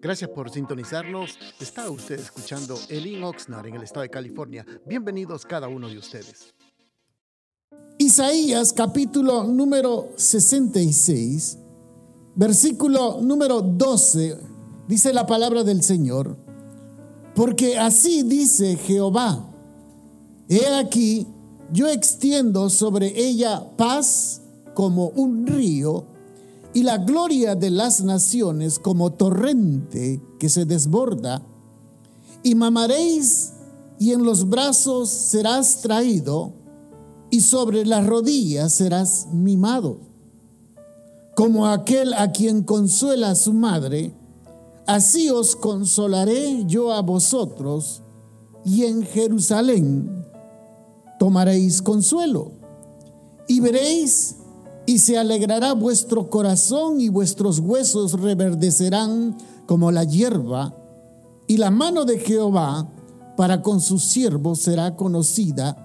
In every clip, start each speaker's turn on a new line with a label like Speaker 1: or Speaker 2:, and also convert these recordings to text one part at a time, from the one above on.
Speaker 1: Gracias por sintonizarnos. Está usted escuchando Elin Oxnard en el estado de California. Bienvenidos cada uno de ustedes.
Speaker 2: Isaías capítulo número 66, versículo número 12, dice la palabra del Señor, porque así dice Jehová, he aquí, yo extiendo sobre ella paz como un río y la gloria de las naciones como torrente que se desborda, y mamaréis y en los brazos serás traído, y sobre las rodillas serás mimado. Como aquel a quien consuela su madre, así os consolaré yo a vosotros, y en Jerusalén tomaréis consuelo, y veréis y se alegrará vuestro corazón y vuestros huesos reverdecerán como la hierba, y la mano de Jehová para con sus siervos será conocida,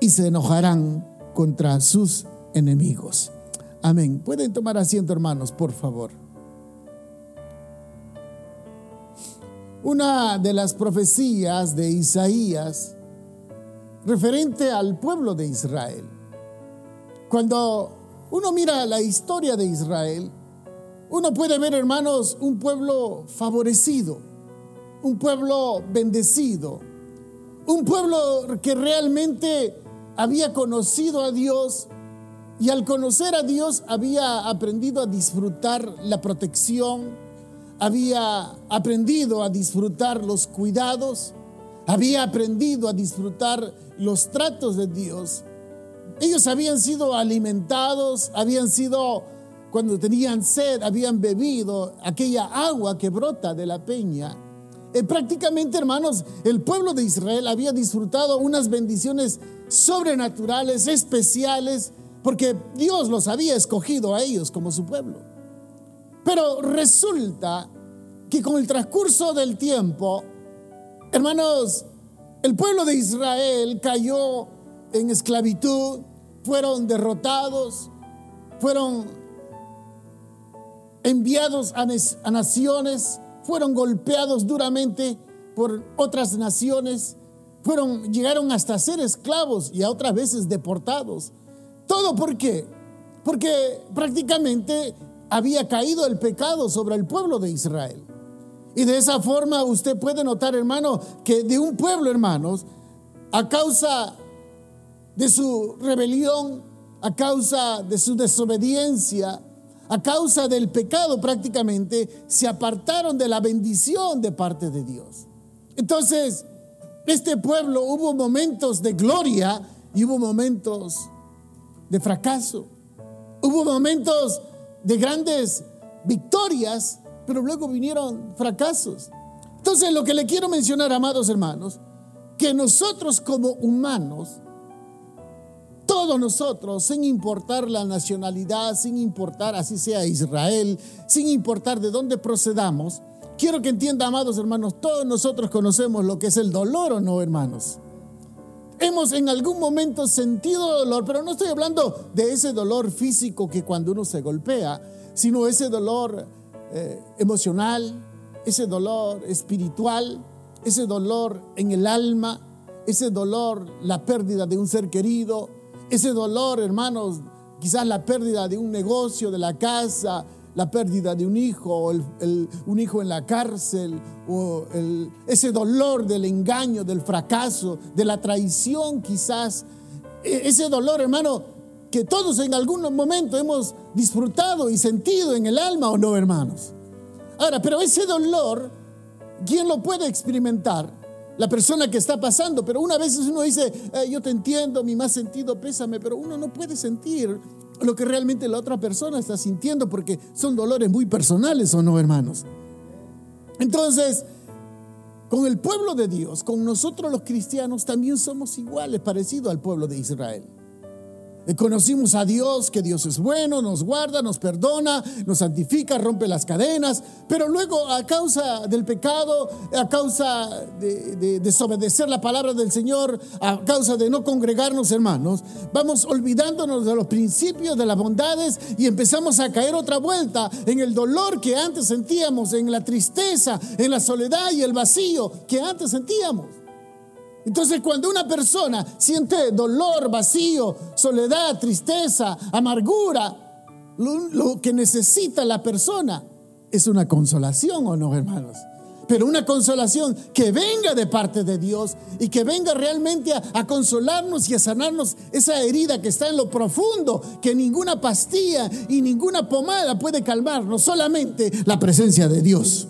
Speaker 2: y se enojarán contra sus enemigos. Amén. Pueden tomar asiento, hermanos, por favor. Una de las profecías de Isaías referente al pueblo de Israel. Cuando uno mira la historia de Israel, uno puede ver, hermanos, un pueblo favorecido, un pueblo bendecido, un pueblo que realmente había conocido a Dios y al conocer a Dios había aprendido a disfrutar la protección, había aprendido a disfrutar los cuidados, había aprendido a disfrutar los tratos de Dios ellos habían sido alimentados, habían sido, cuando tenían sed, habían bebido aquella agua que brota de la peña. Eh, prácticamente, hermanos, el pueblo de Israel había disfrutado unas bendiciones sobrenaturales, especiales, porque Dios los había escogido a ellos como su pueblo. Pero resulta que con el transcurso del tiempo, hermanos, el pueblo de Israel cayó en esclavitud, fueron derrotados, fueron enviados a, naciones, fueron golpeados duramente por otras naciones, fueron, llegaron hasta ser esclavos y a otras veces deportados. ¿Todo por qué? Porque prácticamente había caído el pecado sobre el pueblo de Israel. Y de esa forma usted puede notar, hermano, que de un pueblo, hermanos, a causa de su rebelión, a causa de su desobediencia, a causa del pecado prácticamente, se apartaron de la bendición de parte de Dios. Entonces, este pueblo hubo momentos de gloria y hubo momentos de fracaso. Hubo momentos de grandes victorias, pero luego vinieron fracasos. Entonces, lo que le quiero mencionar, amados hermanos, que nosotros como humanos todos nosotros, sin importar la nacionalidad, sin importar así sea Israel, sin importar de dónde procedamos, quiero que entienda, amados hermanos, todos nosotros conocemos lo que es el dolor o no, hermanos. Hemos en algún momento sentido dolor, pero no estoy hablando de ese dolor físico que cuando uno se golpea, sino ese dolor eh, emocional, ese dolor espiritual, ese dolor en el alma, ese dolor, la pérdida de un ser querido, ese dolor, hermanos, quizás la pérdida de un negocio, de la casa, la pérdida de un hijo, un hijo en la cárcel, o ese dolor del engaño, del fracaso, de la traición quizás. E, ese dolor, hermano, que todos en algún momento hemos disfrutado y sentido en el alma o no, hermanos. Ahora, pero ese dolor, ¿quién lo puede experimentar? La persona que está pasando, pero una vez uno dice, eh, yo te entiendo, mi más sentido pésame, pero uno no puede sentir lo que realmente la otra persona está sintiendo porque son dolores muy personales o no, hermanos. Entonces, con el pueblo de Dios, con nosotros los cristianos también somos iguales, parecidos al pueblo de Israel. Conocimos a Dios, que Dios es bueno, nos guarda, nos perdona, nos santifica, rompe las cadenas, pero luego a causa del pecado, a causa de, desobedecer la palabra del Señor, a causa de no congregarnos hermanos, vamos olvidándonos de los principios, de las bondades y empezamos a caer otra vuelta en el dolor que antes sentíamos, en la tristeza, en la soledad y el vacío que antes sentíamos. Entonces cuando una persona siente dolor, vacío, soledad, tristeza, amargura, lo, que necesita la persona es una consolación o no, hermanos. Pero una consolación que venga de parte de Dios y que venga realmente a, a consolarnos y a sanarnos esa herida que está en lo profundo, que ninguna pastilla y ninguna pomada puede calmar, no solamente la presencia de Dios.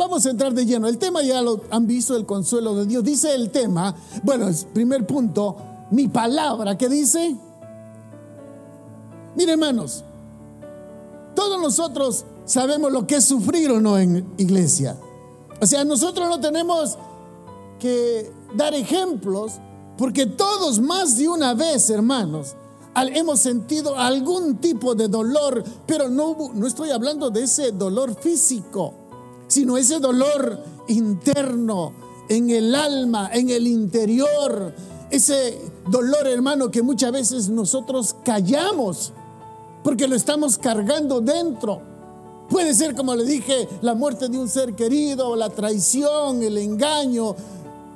Speaker 2: Vamos a entrar de lleno. El tema ya lo han visto, el consuelo de Dios. Dice el tema, bueno, es primer punto, mi palabra, ¿qué dice? Mire hermanos, todos nosotros sabemos lo que es sufrir o no en iglesia. O sea, nosotros no tenemos que dar ejemplos porque todos más de una vez, hermanos, hemos sentido algún tipo de dolor, pero no, no estoy hablando de ese dolor físico sino ese dolor interno en el alma, en el interior, ese dolor hermano que muchas veces nosotros callamos porque lo estamos cargando dentro. Puede ser, como le dije, la muerte de un ser querido, la traición, el engaño.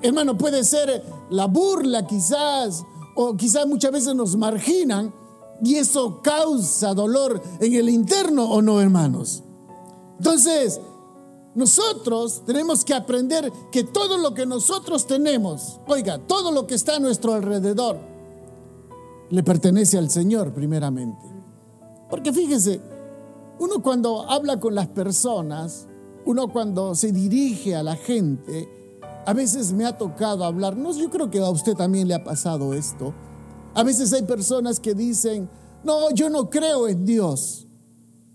Speaker 2: Hermano, puede ser la burla quizás, o quizás muchas veces nos marginan y eso causa dolor en el interno o no, hermanos. Entonces, nosotros tenemos que aprender que todo lo que nosotros tenemos, oiga, todo lo que está a nuestro alrededor, le pertenece al Señor primeramente. Porque fíjese, uno cuando habla con las personas, uno cuando se dirige a la gente, a veces me ha tocado hablar, no, yo creo que a usted también le ha pasado esto. A veces hay personas que dicen, no, yo no creo en Dios.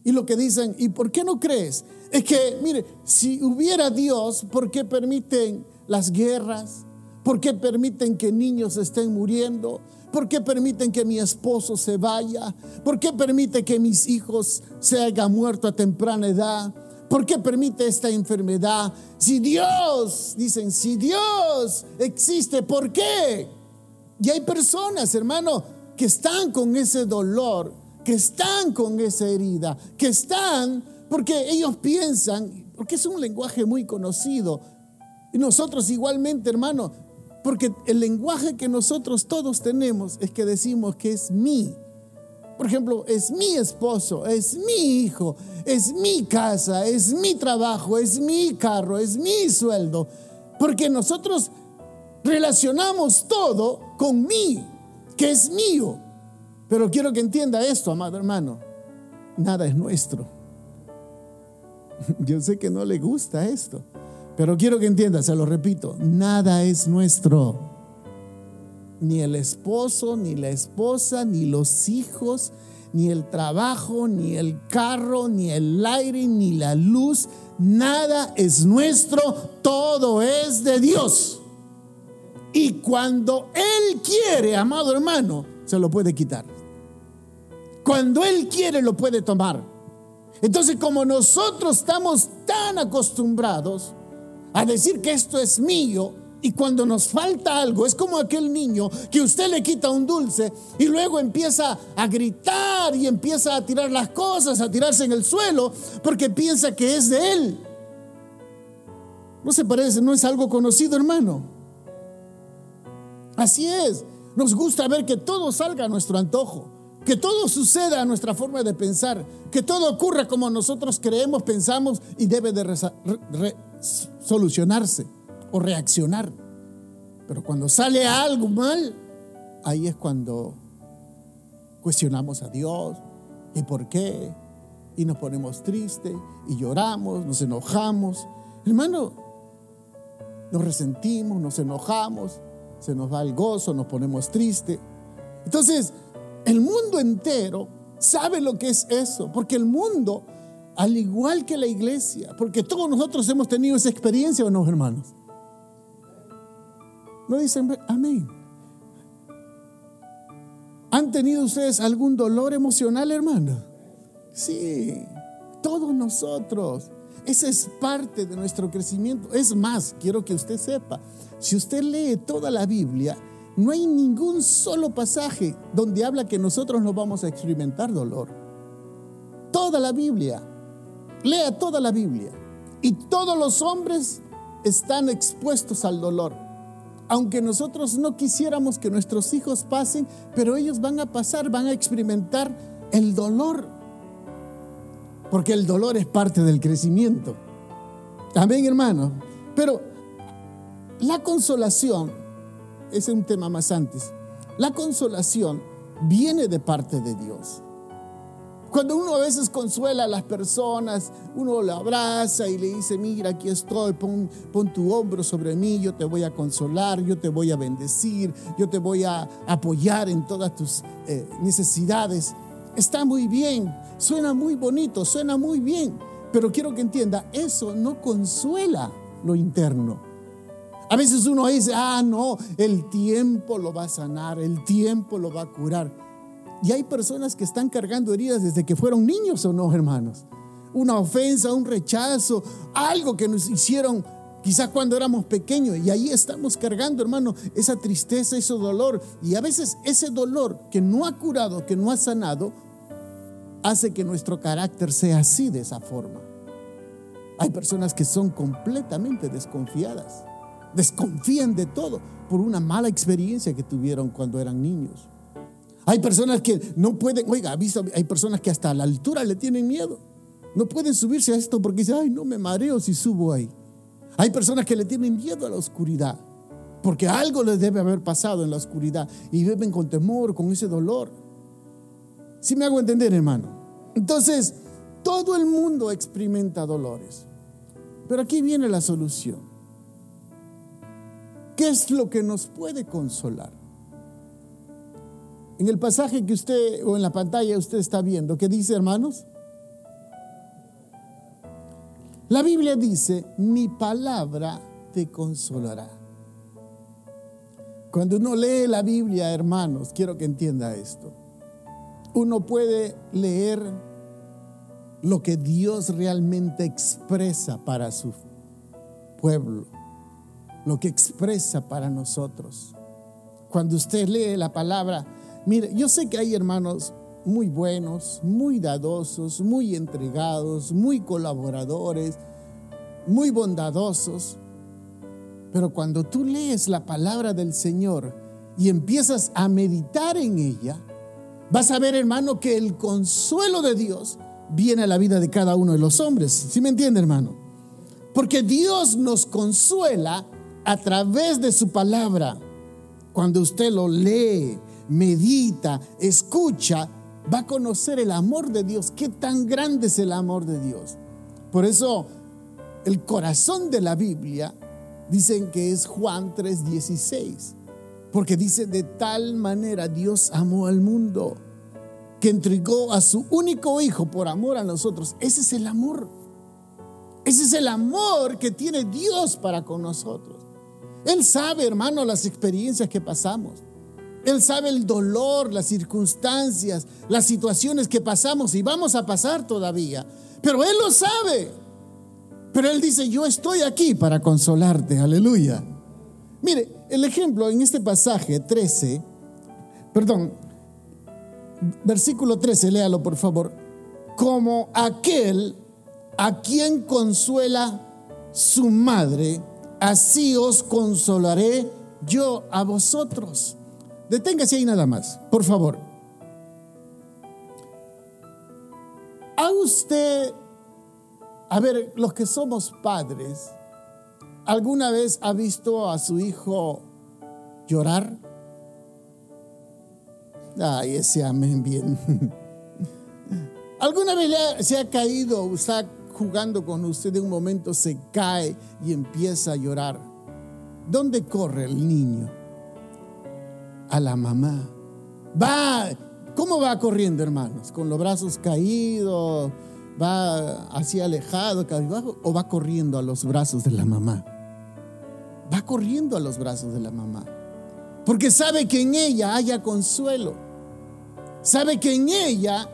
Speaker 2: Y lo que dicen, ¿y por qué no crees? Es que, mire, si hubiera Dios, ¿por qué permiten las guerras? ¿Por qué permiten que niños estén muriendo? ¿Por qué permiten que mi esposo se vaya? ¿Por qué permite que mis hijos se hayan muerto a temprana edad? ¿Por qué permite esta enfermedad? Si Dios, dicen, si Dios existe, ¿por qué? Y hay personas, hermano, que están con ese dolor, que están con esa herida, que están porque ellos piensan, porque es un lenguaje muy conocido. Y nosotros igualmente, hermano, porque el lenguaje que nosotros todos tenemos es que decimos que es mí. Por ejemplo, es mi esposo, es mi hijo, es mi casa, es mi trabajo, es mi carro, es mi sueldo. Porque nosotros relacionamos todo con mí, que es mío. Pero quiero que entienda esto, amado hermano. Nada es nuestro. Yo sé que no le gusta esto, pero quiero que entienda, se lo repito, nada es nuestro. Ni el esposo, ni la esposa, ni los hijos, ni el trabajo, ni el carro, ni el aire, ni la luz. Nada es nuestro, todo es de Dios. Y cuando Él quiere, amado hermano, se lo puede quitar. Cuando Él quiere, lo puede tomar. Entonces, como nosotros estamos tan acostumbrados a decir que esto es mío, y cuando nos falta algo, es como aquel niño que usted le quita un dulce y luego empieza a gritar y empieza a tirar las cosas, a tirarse en el suelo, porque piensa que es de él. No se parece, no es algo conocido, hermano. Así es. Nos gusta ver que todo salga a nuestro antojo que todo suceda a nuestra forma de pensar, que todo ocurra como nosotros creemos, pensamos y debe de solucionarse o reaccionar. Pero cuando sale algo mal, ahí es cuando cuestionamos a Dios y por qué, y nos ponemos tristes y lloramos, nos enojamos. Hermano, nos resentimos, nos enojamos, se nos va el gozo, nos ponemos tristes. Entonces, el mundo entero sabe lo que es eso, porque el mundo, al igual que la iglesia, porque todos nosotros hemos tenido esa experiencia o no, hermanos. No dicen amén. ¿Han tenido ustedes algún dolor emocional, hermano? Sí, todos nosotros. Esa es parte de nuestro crecimiento. Es más, quiero que usted sepa, si usted lee toda la Biblia, no hay ningún solo pasaje donde habla que nosotros no vamos a experimentar dolor. Toda la Biblia. Lea toda la Biblia. Y todos los hombres están expuestos al dolor. Aunque nosotros no quisiéramos que nuestros hijos pasen, pero ellos van a pasar, van a experimentar el dolor. Porque el dolor es parte del crecimiento. Amén, hermano. Pero la consolación, es un tema más antes, la consolación viene de parte de Dios. Cuando uno a veces consuela a las personas, uno lo abraza y le dice, mira, aquí estoy, pon, tu hombro sobre mí, yo te voy a consolar, yo te voy a bendecir, yo te voy a apoyar en todas tus eh, necesidades. Está muy bien, suena muy bonito, suena muy bien, pero quiero que entienda, eso no consuela lo interno. A veces uno dice, ah, no, el tiempo lo va a sanar, el tiempo lo va a curar. Y hay personas que están cargando heridas desde que fueron niños o no, hermanos. Una ofensa, un rechazo, algo que nos hicieron quizás cuando éramos pequeños. Y ahí estamos cargando, hermano, esa tristeza, ese dolor. Y a veces ese dolor que no ha curado, que no ha sanado, hace que nuestro carácter sea así, de esa forma. Hay personas que son completamente desconfiadas. Desconfían de todo por una mala experiencia que tuvieron cuando eran niños. Hay personas que no pueden, oiga, visto, hay personas que hasta a la altura le tienen miedo. No pueden subirse a esto porque dicen, ay, no me mareo si subo ahí. Hay personas que le tienen miedo a la oscuridad porque algo les debe haber pasado en la oscuridad y viven con temor, con ese dolor. Si me hago entender, hermano? Entonces, todo el mundo experimenta dolores. Pero aquí viene la solución. ¿Qué es lo que nos puede consolar? En el pasaje que usted, o en la pantalla usted está viendo, ¿qué dice, hermanos? La Biblia dice, mi palabra te consolará. Cuando uno lee la Biblia, hermanos, quiero que entienda esto. Uno puede leer lo que Dios realmente expresa para su pueblo, lo que expresa para nosotros. Cuando usted lee la palabra, Mire, yo sé que hay hermanos muy buenos, muy dadosos, muy entregados, muy colaboradores, muy bondadosos. Pero cuando tú lees la palabra del Señor y empiezas a meditar en ella, vas a ver, hermano, que el consuelo de Dios viene a la vida de cada uno de los hombres. ¿Sí me entiende, hermano? Porque Dios nos consuela a través de su palabra. Cuando usted lo lee, medita, escucha, va a conocer el amor de Dios. Qué tan grande es el amor de Dios. Por eso el corazón de la Biblia dicen que es Juan 3:16. Porque dice, de tal manera Dios amó al mundo que entregó a su único hijo por amor a nosotros. Ese es el amor. Ese es el amor que tiene Dios para con nosotros. Él sabe, hermano, las experiencias que pasamos. Él sabe el dolor, las circunstancias, las situaciones que pasamos y vamos a pasar todavía. Pero Él lo sabe. Pero Él dice, yo estoy aquí para consolarte. Aleluya. Mire, el ejemplo en este pasaje 13, perdón, versículo 13, léalo por favor. Como aquel a quien consuela su madre, así os consolaré yo a vosotros. Deténgase ahí nada más, por favor. ¿A usted, a ver, los que somos padres, alguna vez ha visto a su hijo llorar? Ay, ese amén bien. ¿Alguna vez se ha caído, está jugando con usted, de un momento se cae y empieza a llorar? ¿Dónde corre el niño? a la mamá. Va, ¿cómo va corriendo, hermanos? ¿Con los brazos caídos? ¿Va así alejado, cabizbajo? ¿O va corriendo a los brazos de la mamá? Va corriendo a los brazos de la mamá. Porque sabe que en ella haya consuelo. sabe que en ella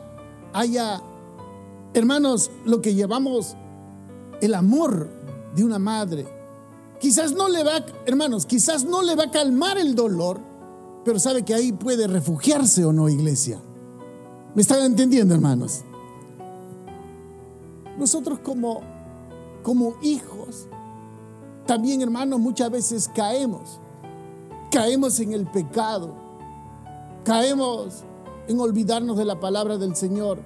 Speaker 2: haya, hermanos, lo que llevamos el amor de una madre. Quizás no le va, hermanos, quizás no le va a calmar el dolor, pero sabe que ahí puede refugiarse o no, iglesia. ¿Me están entendiendo, hermanos? Nosotros como, como hijos, también, hermanos, muchas veces caemos. Caemos en el pecado. Caemos en olvidarnos de la palabra del Señor.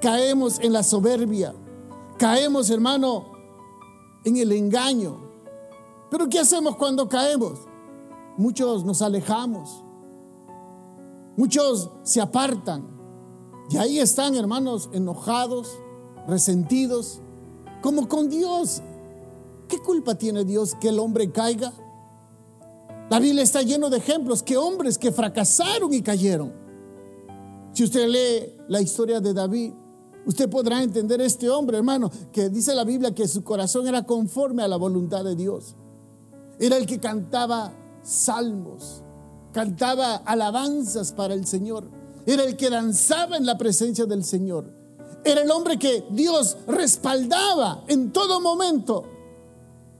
Speaker 2: Caemos en la soberbia. Caemos, hermano, en el engaño. Pero ¿qué hacemos cuando caemos? Muchos nos alejamos. Muchos se apartan. Y ahí están, hermanos, enojados, resentidos, como con Dios. ¿Qué culpa tiene Dios que el hombre caiga? La Biblia está lleno de ejemplos que hombres que fracasaron y cayeron. Si usted lee la historia de David, usted podrá entender este hombre, hermano, que dice la Biblia que su corazón era conforme a la voluntad de Dios. Era el que cantaba salmos, cantaba alabanzas para el Señor. Era el que danzaba en la presencia del Señor. Era el hombre que Dios respaldaba en todo momento.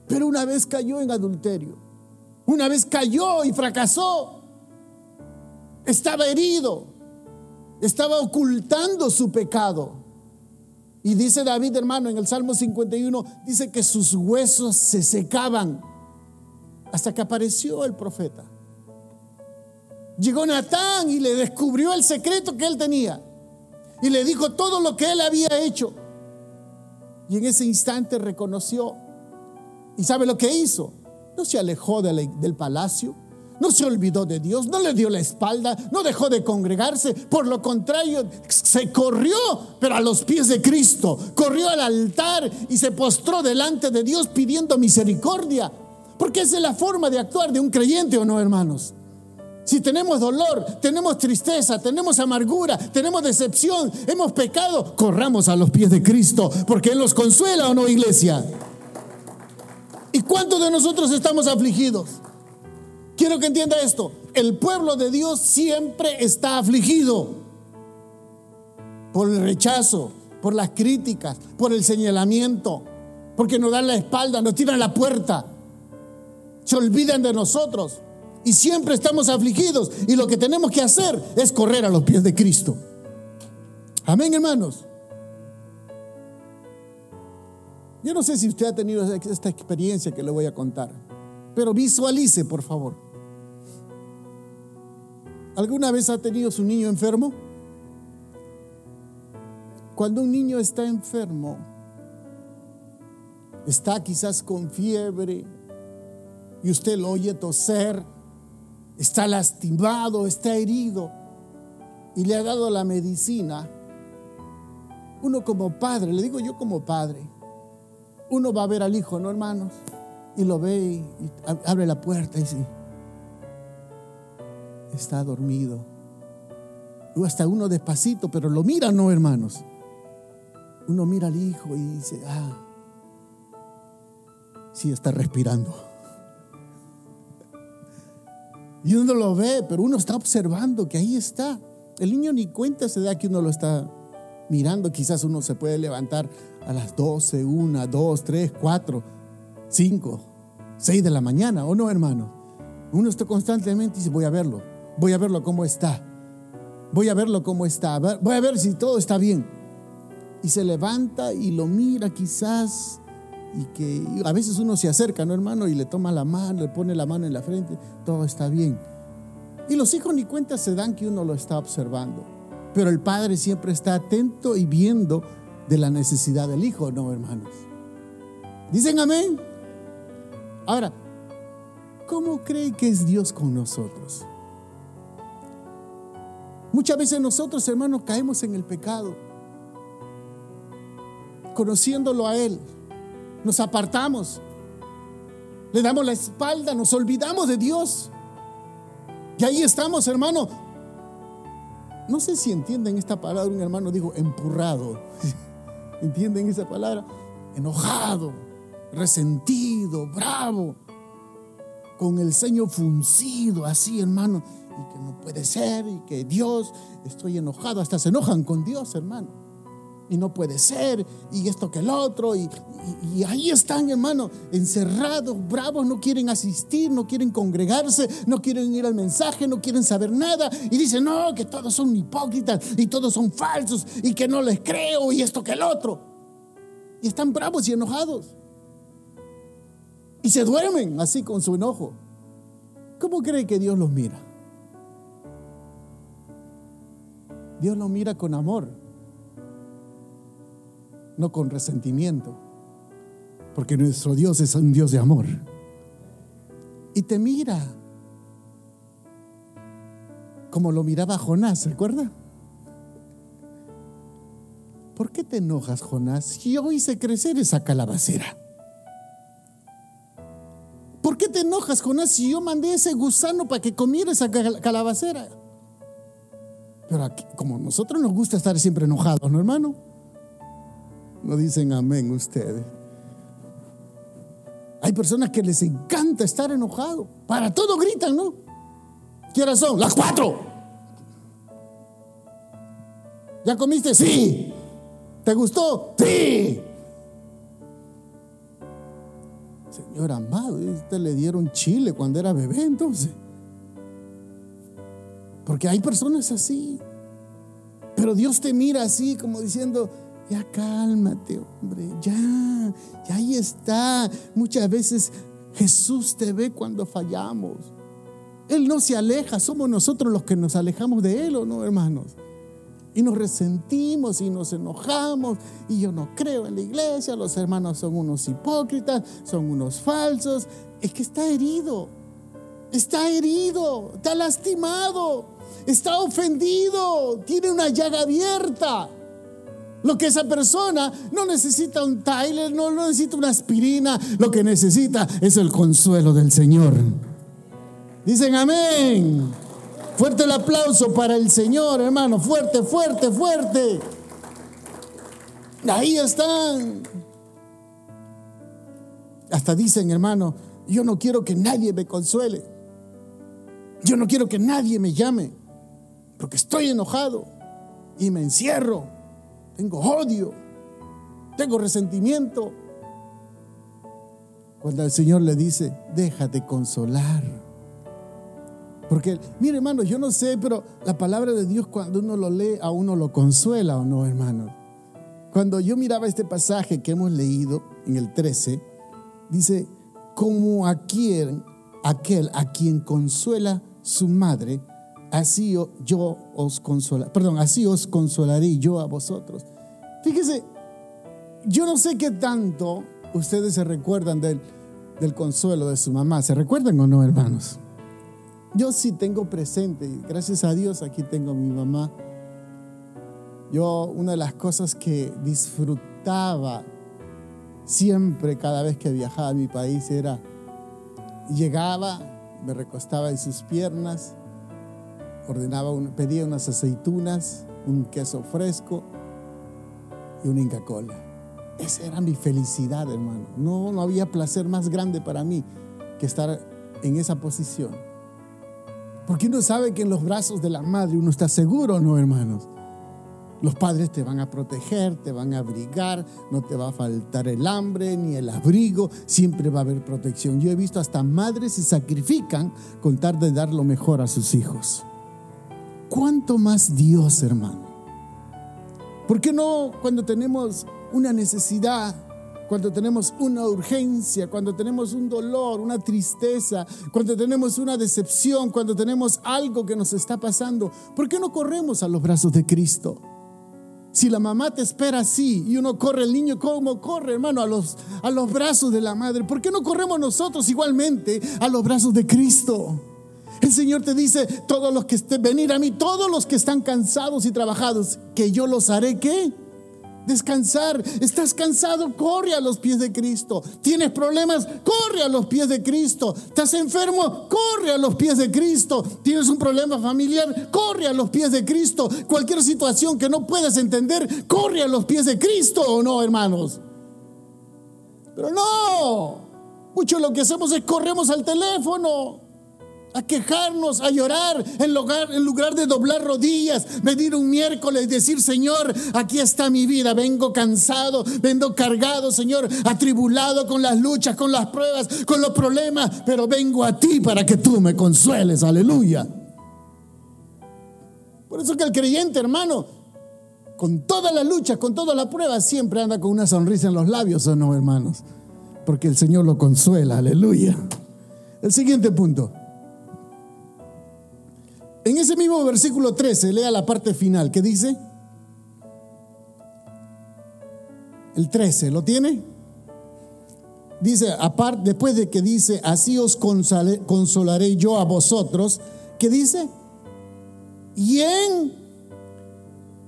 Speaker 2: Pero una vez cayó en adulterio. Una vez cayó y fracasó. Estaba herido. Estaba ocultando su pecado. Y dice David, hermano, en el Salmo 51, dice que sus huesos se secaban hasta que apareció el profeta. Llegó Natán y le descubrió el secreto que él tenía. Y le dijo todo lo que él había hecho. Y en ese instante reconoció. ¿Y sabe lo que hizo? No se alejó del palacio, no se olvidó de Dios, no le dio la espalda, no dejó de congregarse. Por lo contrario, se corrió, pero a los pies de Cristo. Corrió al altar y se postró delante de Dios pidiendo misericordia. Porque esa es la forma de actuar de un creyente o no, hermanos. Si tenemos dolor, tenemos tristeza, tenemos amargura, tenemos decepción, hemos pecado, corramos a los pies de Cristo, porque Él nos consuela o no, iglesia. ¿Y cuántos de nosotros estamos afligidos? Quiero que entienda esto. El pueblo de Dios siempre está afligido por el rechazo, por las críticas, por el señalamiento, porque nos dan la espalda, nos tiran la puerta, se olvidan de nosotros y siempre estamos afligidos y lo que tenemos que hacer es correr a los pies de Cristo. Amén, hermanos. Yo no sé si usted ha tenido esta experiencia que le voy a contar, pero visualice, por favor. ¿Alguna vez ha tenido su niño enfermo? Cuando un niño está enfermo, está quizás con fiebre y usted lo oye toser, está lastimado, está herido y le ha dado la medicina, uno como padre, le digo yo como padre, uno va a ver al hijo, ¿no, hermanos? Y lo ve y, abre la puerta y dice, está dormido. O hasta uno despacito, pero lo mira, ¿no, hermanos? Uno mira al hijo y dice, ah, sí está respirando. Y uno lo ve, pero uno está observando que ahí está. El niño ni cuenta se da que uno lo está mirando. Quizás uno se puede levantar a las 12, 1, 2, 3, 4, 5, 6 de la mañana, ¿o no, hermano? Uno está constantemente y dice, voy a verlo, voy a verlo cómo está, voy a verlo cómo está, voy a ver si todo está bien. Y se levanta y lo mira quizás y que a veces uno se acerca, ¿no, hermano? Y le toma la mano, le pone la mano en la frente, todo está bien. Y los hijos ni cuenta se dan que uno lo está observando. Pero el padre siempre está atento y viendo de la necesidad del hijo, ¿no, hermanos? ¿Dicen amén? Ahora, ¿cómo cree que es Dios con nosotros? Muchas veces nosotros, hermanos, caemos en el pecado, conociéndolo a Él nos apartamos, le damos la espalda, nos olvidamos de Dios. Y ahí estamos, hermano. No sé si entienden esta palabra, un hermano dijo empurrado. ¿Entienden esa palabra? Enojado, resentido, bravo, con el ceño fruncido, así, hermano. Y que no puede ser y que Dios, estoy enojado, hasta se enojan con Dios, hermano y no puede ser, y esto que el otro, y, ahí están, hermano, encerrados, bravos, no quieren asistir, no quieren congregarse, no quieren ir al mensaje, no quieren saber nada, y dicen, no, que todos son hipócritas, y todos son falsos, y que no les creo, y esto que el otro. Y están bravos y enojados. Y se duermen así con su enojo. ¿Cómo cree que Dios los mira? Dios los mira con amor no con resentimiento, porque nuestro Dios es un Dios de amor. Y te mira como lo miraba Jonás, ¿recuerda? ¿Por qué te enojas, Jonás, si yo hice crecer esa calabacera? ¿Por qué te enojas, Jonás, si yo mandé ese gusano para que comiera esa calabacera? Pero como nosotros nos gusta estar siempre enojados, ¿no, hermano? No dicen amén ustedes. Hay personas que les encanta estar enojado. Para todo gritan, ¿no? ¿Qué horas son? Las cuatro. ¿Ya comiste? Sí. ¿Te gustó? Sí. Señor amado, usted le dieron chile cuando era bebé entonces. Porque hay personas así. Pero Dios te mira así como diciendo, ya cálmate, hombre, ya, ya ahí está. Muchas veces Jesús te ve cuando fallamos. Él no se aleja, somos nosotros los que nos alejamos de Él, ¿o no, hermanos? Y nos resentimos y nos enojamos. Y yo no creo en la iglesia, los hermanos son unos hipócritas, son unos falsos. Es que está herido, está herido, está lastimado, está ofendido, tiene una llaga abierta. Lo que esa persona no necesita un Tyler, no, necesita una aspirina, lo que necesita es el consuelo del Señor. Dicen amén. Fuerte el aplauso para el Señor, hermano. Fuerte, fuerte, fuerte. Ahí están. Hasta dicen, hermano, yo no quiero que nadie me consuele. Yo no quiero que nadie me llame, porque estoy enojado y me encierro tengo odio, tengo resentimiento. Cuando el Señor le dice, déjate consolar. Porque, mire hermano, yo no sé, pero la palabra de Dios cuando uno lo lee, a uno lo consuela o no, hermano. Cuando yo miraba este pasaje que hemos leído en el 13, dice, como a quien, aquel a quien consuela su madre, así yo os consolaré, perdón, así os consolaré yo a vosotros. Fíjese, yo no sé qué tanto ustedes se recuerdan del, del consuelo de su mamá. ¿Se recuerdan o no, hermanos? Yo sí tengo presente, gracias a Dios aquí tengo a mi mamá. Yo una de las cosas que disfrutaba siempre cada vez que viajaba a mi país era, llegaba, me recostaba en sus piernas, ordenaba, pedía unas aceitunas, un queso fresco y una Inca Cola. Esa era mi felicidad, hermano. No, no había placer más grande para mí que estar en esa posición. Porque uno sabe que en los brazos de la madre uno está seguro, ¿no, hermanos? Los padres te van a proteger, te van a abrigar, no te va a faltar el hambre ni el abrigo, siempre va a haber protección. Yo he visto hasta madres se sacrifican con tal de dar lo mejor a sus hijos. ¿Cuánto más Dios, hermano? ¿Por qué no cuando tenemos una necesidad, cuando tenemos una urgencia, cuando tenemos un dolor, una tristeza, cuando tenemos una decepción, cuando tenemos algo que nos está pasando, ¿por qué no corremos a los brazos de Cristo? Si la mamá te espera así y uno corre, el niño como corre, hermano, a los, a los brazos de la madre, ¿por qué no corremos nosotros igualmente a los brazos de Cristo? El Señor te dice, todos los que estén, venir a mí, todos los que están cansados y trabajados, que yo los haré qué? Descansar. Estás cansado, corre a los pies de Cristo. Tienes problemas, corre a los pies de Cristo. Estás enfermo, corre a los pies de Cristo. Tienes un problema familiar, corre a los pies de Cristo. Cualquier situación que no puedas entender, corre a los pies de Cristo o no, hermanos. Pero no, mucho lo que hacemos es corremos al teléfono a quejarnos, a llorar, en lugar, en lugar de doblar rodillas, venir un miércoles y decir, Señor, aquí está mi vida, vengo cansado, vengo cargado, Señor, atribulado con las luchas, con las pruebas, con los problemas, pero vengo a ti para que tú me consueles, aleluya. Por eso que el creyente, hermano, con todas las luchas, con todas las pruebas, siempre anda con una sonrisa en los labios, ¿o no, hermanos? Porque el Señor lo consuela, aleluya. El siguiente punto. En ese mismo versículo 13, lea la parte final, ¿qué dice? El 13, ¿lo tiene? Dice, aparte, después de que dice, así os consolaré yo a vosotros, ¿qué dice? Y en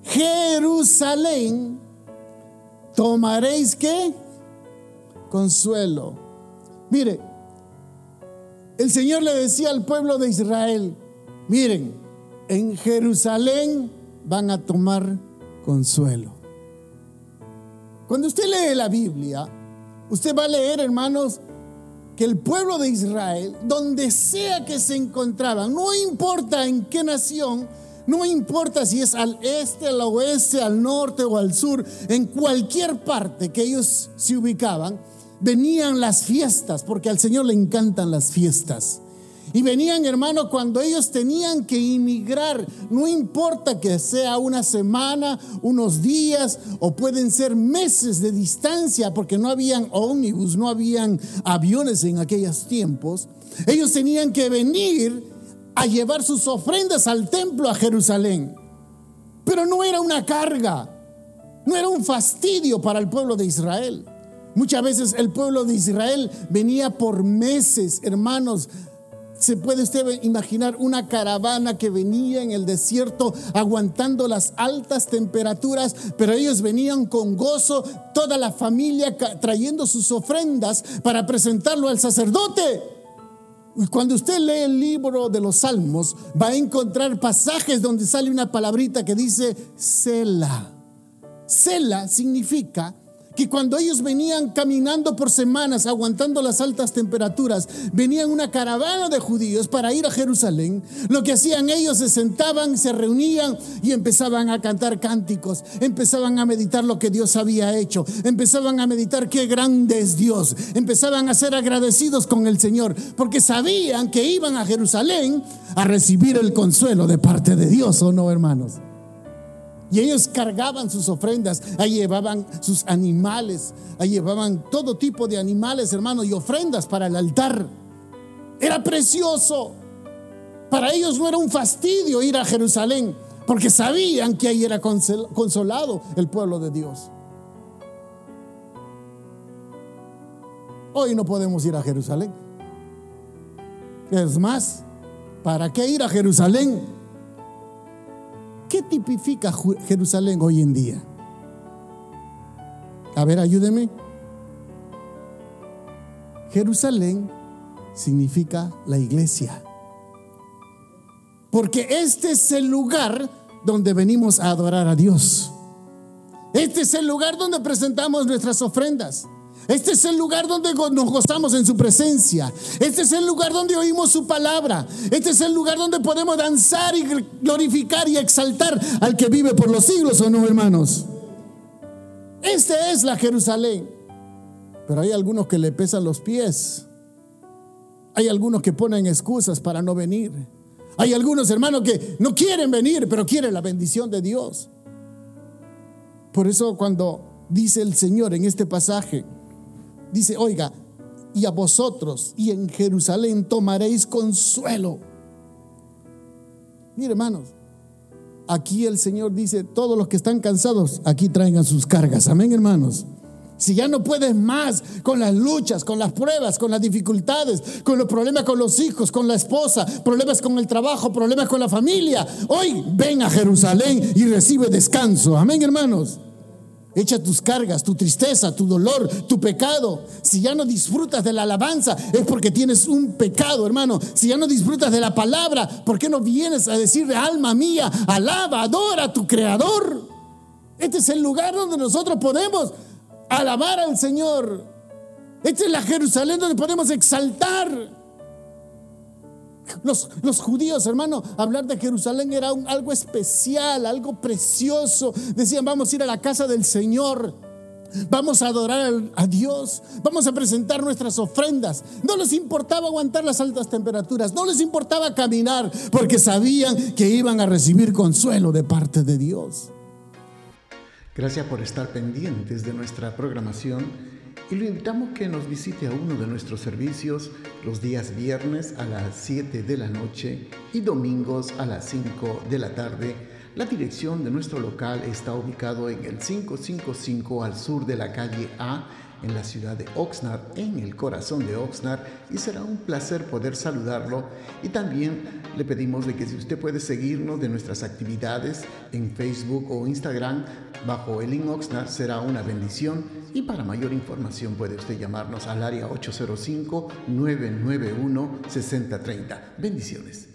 Speaker 2: Jerusalén tomaréis qué? Consuelo. Mire, el Señor le decía al pueblo de Israel, miren, en Jerusalén van a tomar consuelo. Cuando usted lee la Biblia, usted va a leer, hermanos, que el pueblo de Israel, donde sea que se encontraban, no importa en qué nación, no importa si es al este, al oeste, al norte o al sur, en cualquier parte que ellos se ubicaban, venían las fiestas, porque al Señor le encantan las fiestas. Y venían, hermano, cuando ellos tenían que inmigrar, no importa que sea una semana, unos días o pueden ser meses de distancia, porque no habían ómnibus, no habían aviones en aquellos tiempos. Ellos tenían que venir a llevar sus ofrendas al templo a Jerusalén. Pero no era una carga, no era un fastidio para el pueblo de Israel. Muchas veces el pueblo de Israel venía por meses, hermanos. ¿Se puede usted imaginar una caravana que venía en el desierto aguantando las altas temperaturas, pero ellos venían con gozo, toda la familia trayendo sus ofrendas para presentarlo al sacerdote? Cuando usted lee el libro de los Salmos, va a encontrar pasajes donde sale una palabrita que dice Sela. Sela significa que cuando ellos venían caminando por semanas, aguantando las altas temperaturas, venían una caravana de judíos para ir a Jerusalén, lo que hacían ellos se sentaban, se reunían y empezaban a cantar cánticos, empezaban a meditar lo que Dios había hecho, empezaban a meditar qué grande es Dios, empezaban a ser agradecidos con el Señor, porque sabían que iban a Jerusalén a recibir el consuelo de parte de Dios, ¿o no, hermanos? Y ellos cargaban sus ofrendas, ahí llevaban sus animales, ahí llevaban todo tipo de animales, hermano, y ofrendas para el altar. Era precioso. Para ellos no era un fastidio ir a Jerusalén, porque sabían que ahí era consolado el pueblo de Dios. Hoy no podemos ir a Jerusalén. Es más, ¿para qué ir a Jerusalén? ¿Qué tipifica Jerusalén hoy en día? A ver, ayúdeme. Jerusalén significa la iglesia. Porque este es el lugar donde venimos a adorar a Dios. Este es el lugar donde presentamos nuestras ofrendas. Este es el lugar donde nos gozamos en su presencia. Este es el lugar donde oímos su palabra. Este es el lugar donde podemos danzar y glorificar y exaltar al que vive por los siglos, ¿o no, hermanos? Esta es la Jerusalén. Pero hay algunos que le pesan los pies. Hay algunos que ponen excusas para no venir. Hay algunos hermanos que no quieren venir, pero quieren la bendición de Dios. Por eso cuando dice el Señor en este pasaje, dice, oiga, y a vosotros y en Jerusalén tomaréis consuelo. Mire, hermanos, aquí el Señor dice, todos los que están cansados, aquí traigan sus cargas. Amén, hermanos. Si ya no puedes más con las luchas, con las pruebas, con las dificultades, con los problemas con los hijos, con la esposa, problemas con el trabajo, problemas con la familia, hoy ven a Jerusalén y recibe descanso. Amén, hermanos. Echa tus cargas, tu tristeza, tu dolor, tu pecado. Si ya no disfrutas de la alabanza, es porque tienes un pecado, hermano. Si ya no disfrutas de la palabra, ¿por qué no vienes a decirle, alma mía, alaba, adora a tu creador? Este es el lugar donde nosotros podemos alabar al Señor. Esta es la Jerusalén donde podemos exaltar. Los, judíos, hermano, hablar de Jerusalén era algo especial, algo precioso. Decían, vamos a ir a la casa del Señor. Vamos a adorar a Dios, vamos a presentar nuestras ofrendas. No les importaba aguantar las altas temperaturas, no les importaba caminar, porque sabían que iban a recibir consuelo de parte de Dios.
Speaker 1: Gracias por estar pendientes de nuestra programación y lo invitamos que nos visite a uno de nuestros servicios los días viernes a las 7 de la noche y domingos a las 5 de la tarde. La dirección de nuestro local está ubicado en el 555 al sur de la calle A en la ciudad de Oxnard, en el corazón de Oxnard, y será un placer poder saludarlo. Y también le pedimos de que si usted puede seguirnos de nuestras actividades en Facebook o Instagram bajo el Oxnard, será una bendición. Y para mayor información puede usted llamarnos al área 805-991-6030. Bendiciones.